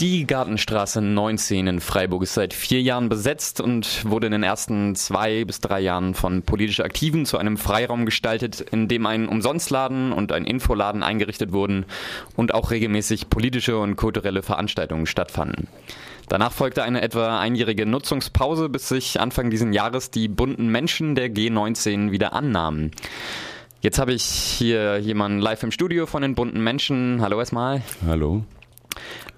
Die Gartenstraße 19 in Freiburg ist seit vier Jahren besetzt und wurde in den ersten zwei bis drei Jahren von politisch Aktiven zu einem Freiraum gestaltet, in dem ein Umsonstladen und ein Infoladen eingerichtet wurden und auch regelmäßig politische und kulturelle Veranstaltungen stattfanden. Danach folgte eine etwa einjährige Nutzungspause, bis sich Anfang dieses Jahres die bunten Menschen der G19 wieder annahmen. Jetzt habe ich hier jemanden live im Studio von den bunten Menschen. Hallo erstmal. Hallo.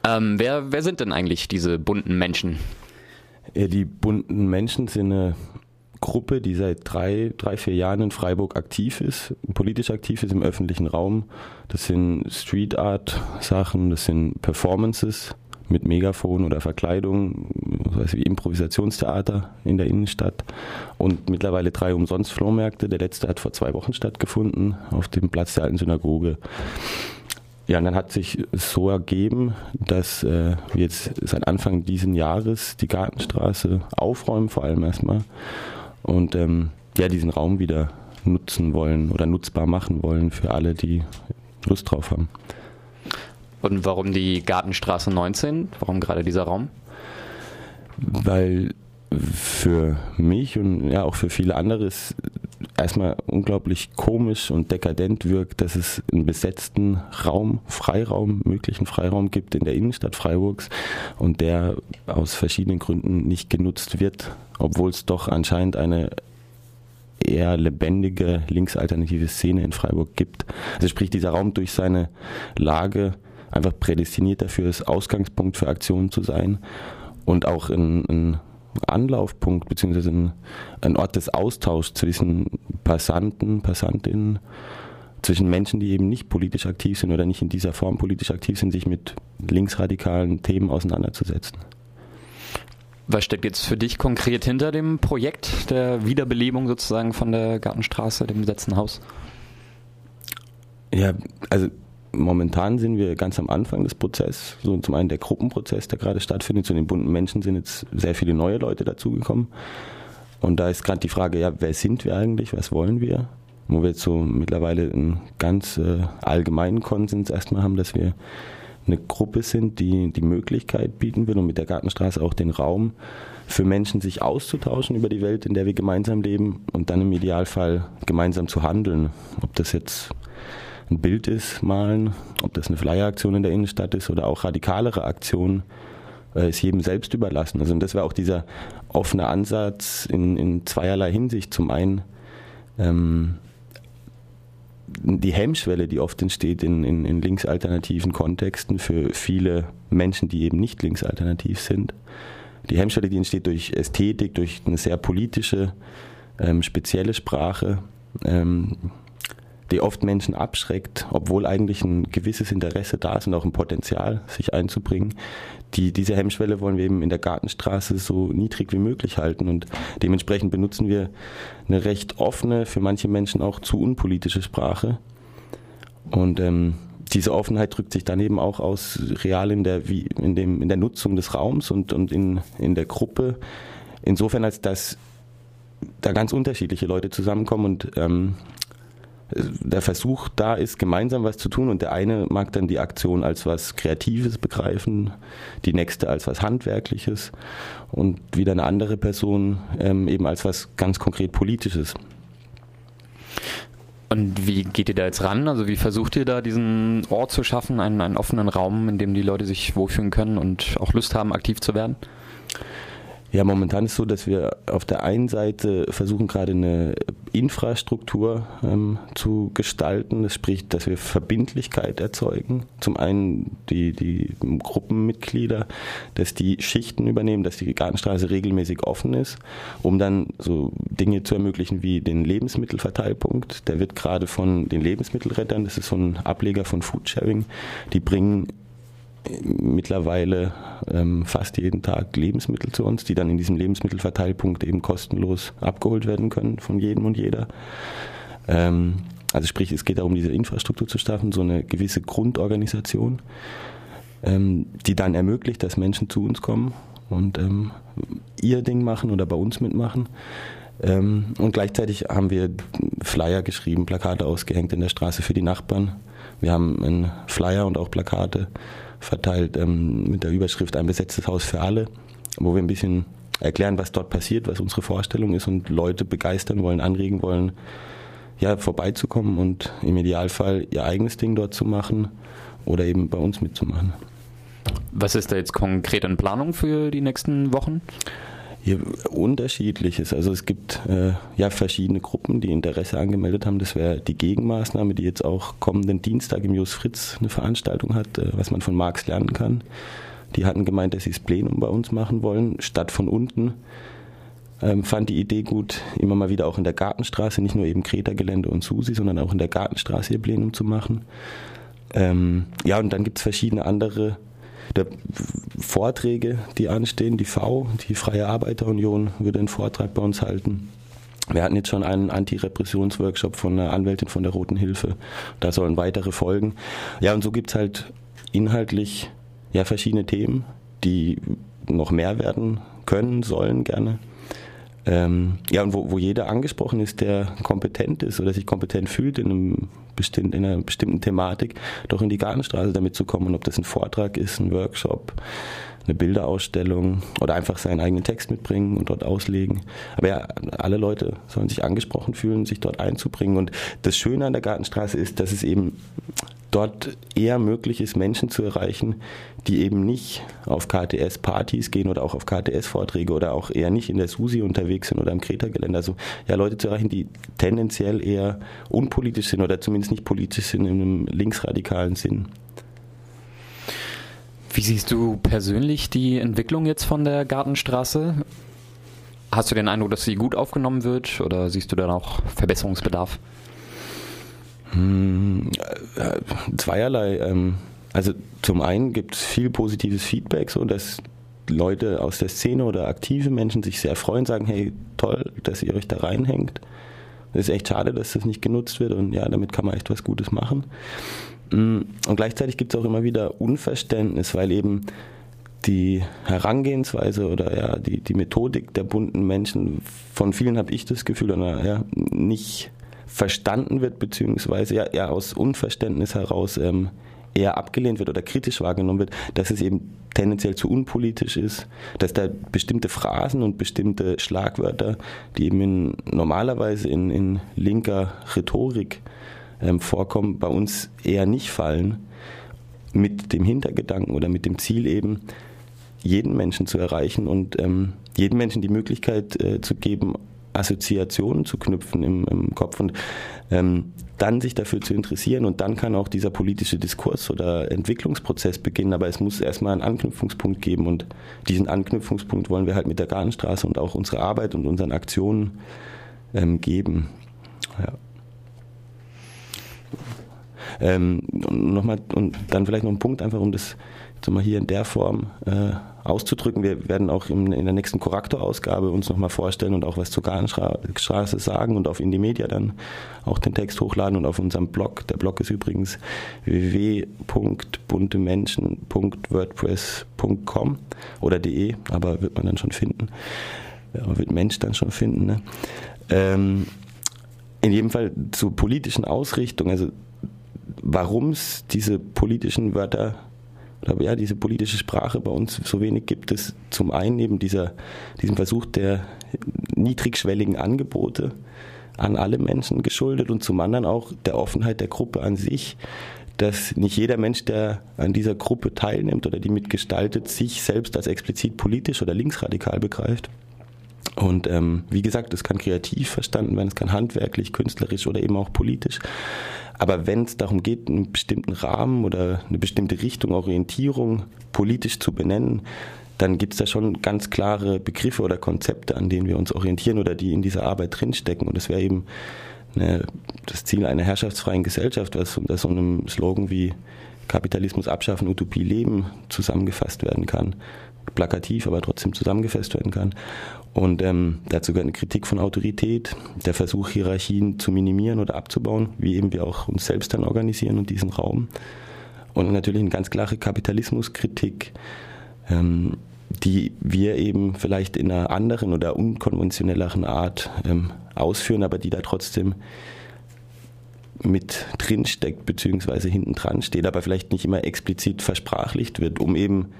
Ähm, wer, wer sind denn eigentlich diese bunten Menschen? Ja, die bunten Menschen sind eine Gruppe, die seit drei, drei, vier Jahren in Freiburg aktiv ist, politisch aktiv ist im öffentlichen Raum. Das sind Street Art Sachen, das sind Performances mit Megafon oder Verkleidung, was wie Improvisationstheater in der Innenstadt und mittlerweile drei Umsonst-Flohmärkte. Der letzte hat vor zwei Wochen stattgefunden auf dem Platz der alten Synagoge. Ja, und dann hat sich so ergeben, dass äh, wir jetzt seit Anfang dieses Jahres die Gartenstraße aufräumen, vor allem erstmal, und ähm, ja, diesen Raum wieder nutzen wollen oder nutzbar machen wollen für alle, die Lust drauf haben. Und warum die Gartenstraße 19? Warum gerade dieser Raum? Weil für mich und ja auch für viele andere es erstmal unglaublich komisch und dekadent wirkt, dass es einen besetzten Raum, Freiraum, möglichen Freiraum gibt in der Innenstadt Freiburgs und der aus verschiedenen Gründen nicht genutzt wird, obwohl es doch anscheinend eine eher lebendige linksalternative Szene in Freiburg gibt. Also sprich, dieser Raum durch seine Lage einfach prädestiniert dafür ist, Ausgangspunkt für Aktionen zu sein und auch ein, ein Anlaufpunkt beziehungsweise ein, ein Ort des Austauschs zwischen Passanten, Passantinnen, zwischen Menschen, die eben nicht politisch aktiv sind oder nicht in dieser Form politisch aktiv sind, sich mit linksradikalen Themen auseinanderzusetzen. Was steckt jetzt für dich konkret hinter dem Projekt der Wiederbelebung sozusagen von der Gartenstraße, dem besetzten Haus? Ja, also momentan sind wir ganz am Anfang des Prozesses. So zum einen der Gruppenprozess, der gerade stattfindet. Zu den bunten Menschen sind jetzt sehr viele neue Leute dazugekommen. Und da ist gerade die Frage, ja, wer sind wir eigentlich? Was wollen wir? Wo wir jetzt so mittlerweile einen ganz äh, allgemeinen Konsens erstmal haben, dass wir eine Gruppe sind, die die Möglichkeit bieten will und mit der Gartenstraße auch den Raum für Menschen, sich auszutauschen über die Welt, in der wir gemeinsam leben und dann im Idealfall gemeinsam zu handeln. Ob das jetzt ein Bild ist, malen, ob das eine Flyer-Aktion in der Innenstadt ist oder auch radikalere Aktionen, äh, ist jedem selbst überlassen. Also das wäre auch dieser offene Ansatz in, in zweierlei Hinsicht. Zum einen ähm, die Hemmschwelle, die oft entsteht in, in, in linksalternativen Kontexten für viele Menschen, die eben nicht linksalternativ sind. Die Hemmschwelle, die entsteht durch Ästhetik, durch eine sehr politische, ähm, spezielle Sprache. Ähm, die oft Menschen abschreckt, obwohl eigentlich ein gewisses Interesse da ist und auch ein Potenzial, sich einzubringen. Die, diese Hemmschwelle wollen wir eben in der Gartenstraße so niedrig wie möglich halten und dementsprechend benutzen wir eine recht offene, für manche Menschen auch zu unpolitische Sprache. Und ähm, diese Offenheit drückt sich dann eben auch aus real in der, wie, in dem, in der Nutzung des Raums und, und in, in der Gruppe. Insofern, als dass da ganz unterschiedliche Leute zusammenkommen und ähm, der Versuch da ist, gemeinsam was zu tun und der eine mag dann die Aktion als was Kreatives begreifen, die nächste als was Handwerkliches und wieder eine andere Person ähm, eben als was ganz konkret Politisches. Und wie geht ihr da jetzt ran? Also wie versucht ihr da diesen Ort zu schaffen, einen, einen offenen Raum, in dem die Leute sich wohlfühlen können und auch Lust haben, aktiv zu werden? Ja, momentan ist es so, dass wir auf der einen Seite versuchen gerade eine Infrastruktur ähm, zu gestalten. Das spricht, dass wir Verbindlichkeit erzeugen. Zum einen die, die Gruppenmitglieder, dass die Schichten übernehmen, dass die Gartenstraße regelmäßig offen ist, um dann so Dinge zu ermöglichen wie den Lebensmittelverteilpunkt. Der wird gerade von den Lebensmittelrettern, das ist so ein Ableger von Foodsharing, die bringen mittlerweile ähm, fast jeden Tag Lebensmittel zu uns, die dann in diesem Lebensmittelverteilpunkt eben kostenlos abgeholt werden können von jedem und jeder. Ähm, also sprich, es geht darum, diese Infrastruktur zu schaffen, so eine gewisse Grundorganisation, ähm, die dann ermöglicht, dass Menschen zu uns kommen und ähm, ihr Ding machen oder bei uns mitmachen. Ähm, und gleichzeitig haben wir Flyer geschrieben, Plakate ausgehängt in der Straße für die Nachbarn Wir haben einen Flyer und auch Plakate verteilt ähm, mit der Überschrift Ein besetztes Haus für alle, wo wir ein bisschen erklären, was dort passiert, was unsere Vorstellung ist und Leute begeistern wollen, anregen wollen, ja, vorbeizukommen und im Idealfall ihr eigenes Ding dort zu machen oder eben bei uns mitzumachen. Was ist da jetzt konkret in Planung für die nächsten Wochen? Hier unterschiedliches. Also es gibt äh, ja verschiedene Gruppen, die Interesse angemeldet haben. Das wäre die Gegenmaßnahme, die jetzt auch kommenden Dienstag im Jus Fritz eine Veranstaltung hat, äh, was man von Marx lernen kann. Die hatten gemeint, dass sie das Plenum bei uns machen wollen, statt von unten. Ähm, fand die Idee gut, immer mal wieder auch in der Gartenstraße, nicht nur eben Kreta-Gelände und Susi, sondern auch in der Gartenstraße ihr Plenum zu machen. Ähm, ja, und dann gibt es verschiedene andere der Vorträge, die anstehen. Die V, die Freie Arbeiterunion, würde einen Vortrag bei uns halten. Wir hatten jetzt schon einen Anti-Repressions-Workshop von einer Anwältin von der Roten Hilfe. Da sollen weitere folgen. Ja, und so gibt es halt inhaltlich ja, verschiedene Themen, die noch mehr werden können, sollen gerne. Ähm, ja, und wo, wo jeder angesprochen ist, der kompetent ist oder sich kompetent fühlt in, einem bestimmt, in einer bestimmten Thematik, doch in die Gartenstraße damit zu kommen. ob das ein Vortrag ist, ein Workshop, eine Bilderausstellung oder einfach seinen eigenen Text mitbringen und dort auslegen. Aber ja, alle Leute sollen sich angesprochen fühlen, sich dort einzubringen. Und das Schöne an der Gartenstraße ist, dass es eben dort eher möglich ist, Menschen zu erreichen, die eben nicht auf KTS-Partys gehen oder auch auf KTS-Vorträge oder auch eher nicht in der Susi unterwegs sind oder am Kreta-Gelände. Also ja, Leute zu erreichen, die tendenziell eher unpolitisch sind oder zumindest nicht politisch sind in einem linksradikalen Sinn. Wie siehst du persönlich die Entwicklung jetzt von der Gartenstraße? Hast du den Eindruck, dass sie gut aufgenommen wird oder siehst du da noch Verbesserungsbedarf? Zweierlei. Ähm, also zum einen gibt es viel positives Feedback, so dass Leute aus der Szene oder aktive Menschen sich sehr freuen, sagen, hey, toll, dass ihr euch da reinhängt. Es ist echt schade, dass das nicht genutzt wird und ja, damit kann man echt was Gutes machen. Hm, und gleichzeitig gibt es auch immer wieder Unverständnis, weil eben die Herangehensweise oder ja die, die Methodik der bunten Menschen, von vielen habe ich das Gefühl, oder, ja, nicht verstanden wird, beziehungsweise ja, ja aus Unverständnis heraus ähm, eher abgelehnt wird oder kritisch wahrgenommen wird, dass es eben tendenziell zu unpolitisch ist, dass da bestimmte Phrasen und bestimmte Schlagwörter, die eben in, normalerweise in, in linker Rhetorik ähm, vorkommen, bei uns eher nicht fallen, mit dem Hintergedanken oder mit dem Ziel eben, jeden Menschen zu erreichen und ähm, jedem Menschen die Möglichkeit äh, zu geben, Assoziationen zu knüpfen im, im Kopf und ähm, dann sich dafür zu interessieren und dann kann auch dieser politische Diskurs oder Entwicklungsprozess beginnen, aber es muss erstmal einen Anknüpfungspunkt geben und diesen Anknüpfungspunkt wollen wir halt mit der Gartenstraße und auch unserer Arbeit und unseren Aktionen ähm, geben. Ja. Ähm, und, noch mal, und dann vielleicht noch ein Punkt, einfach um das mal hier in der Form äh, auszudrücken. Wir werden auch in, in der nächsten Korrektorausgabe uns nochmal vorstellen und auch was zur Gartenstraße sagen und auf Indie Media dann auch den Text hochladen und auf unserem Blog. Der Blog ist übrigens www.buntemenschen.wordpress.com oder de, aber wird man dann schon finden. Ja, wird Mensch dann schon finden. Ne? Ähm, in jedem Fall zur politischen Ausrichtung, also warum es diese politischen Wörter oder ja, diese politische Sprache bei uns so wenig gibt es zum einen eben dieser, diesem Versuch der niedrigschwelligen Angebote an alle Menschen geschuldet und zum anderen auch der Offenheit der Gruppe an sich, dass nicht jeder Mensch, der an dieser Gruppe teilnimmt oder die mitgestaltet, sich selbst als explizit politisch oder linksradikal begreift. Und ähm, wie gesagt, es kann kreativ verstanden werden, es kann handwerklich, künstlerisch oder eben auch politisch. Aber wenn es darum geht, einen bestimmten Rahmen oder eine bestimmte Richtung, Orientierung politisch zu benennen, dann gibt es da schon ganz klare Begriffe oder Konzepte, an denen wir uns orientieren oder die in dieser Arbeit drinstecken. Und das wäre eben eine, das Ziel einer herrschaftsfreien Gesellschaft, was unter so einem Slogan wie Kapitalismus abschaffen, Utopie leben zusammengefasst werden kann. Plakativ, aber trotzdem zusammengefasst werden kann. Und ähm, dazu gehört eine Kritik von Autorität, der Versuch, Hierarchien zu minimieren oder abzubauen, wie eben wir auch uns selbst dann organisieren und diesen Raum. Und natürlich eine ganz klare Kapitalismuskritik, ähm, die wir eben vielleicht in einer anderen oder unkonventionelleren Art ähm, ausführen, aber die da trotzdem mit drin steckt, beziehungsweise hinten dran steht, aber vielleicht nicht immer explizit versprachlicht wird, um eben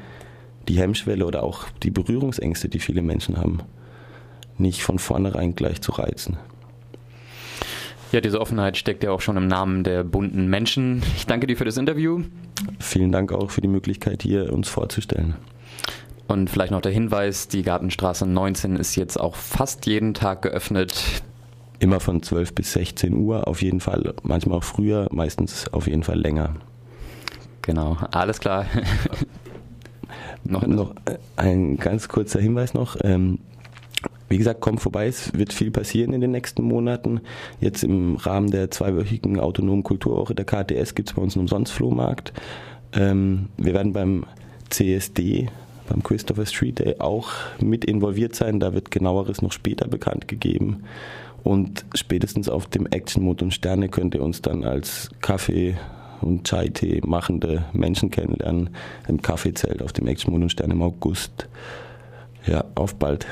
die Hemmschwelle oder auch die Berührungsängste, die viele Menschen haben, nicht von vornherein gleich zu reizen. Ja, diese Offenheit steckt ja auch schon im Namen der bunten Menschen. Ich danke dir für das Interview. Vielen Dank auch für die Möglichkeit, hier uns vorzustellen. Und vielleicht noch der Hinweis, die Gartenstraße 19 ist jetzt auch fast jeden Tag geöffnet. Immer von 12 bis 16 Uhr auf jeden Fall, manchmal auch früher, meistens auf jeden Fall länger. Genau, alles klar. noch, noch ein ganz kurzer Hinweis noch. Ähm, wie gesagt, kommt vorbei, es wird viel passieren in den nächsten Monaten. Jetzt im Rahmen der zweiwöchigen autonomen Kulturwoche der KTS gibt es bei uns einen Umsonst-Flohmarkt. Ähm, wir werden beim CSD, beim Christopher Street Day, auch mit involviert sein. Da wird genaueres noch später bekannt gegeben. Und spätestens auf dem Action Mode und Sterne könnt ihr uns dann als Kaffee und Chai-Tee machende Menschen kennenlernen im Kaffeezelt auf dem Mode und Sterne im August. Ja, auf bald.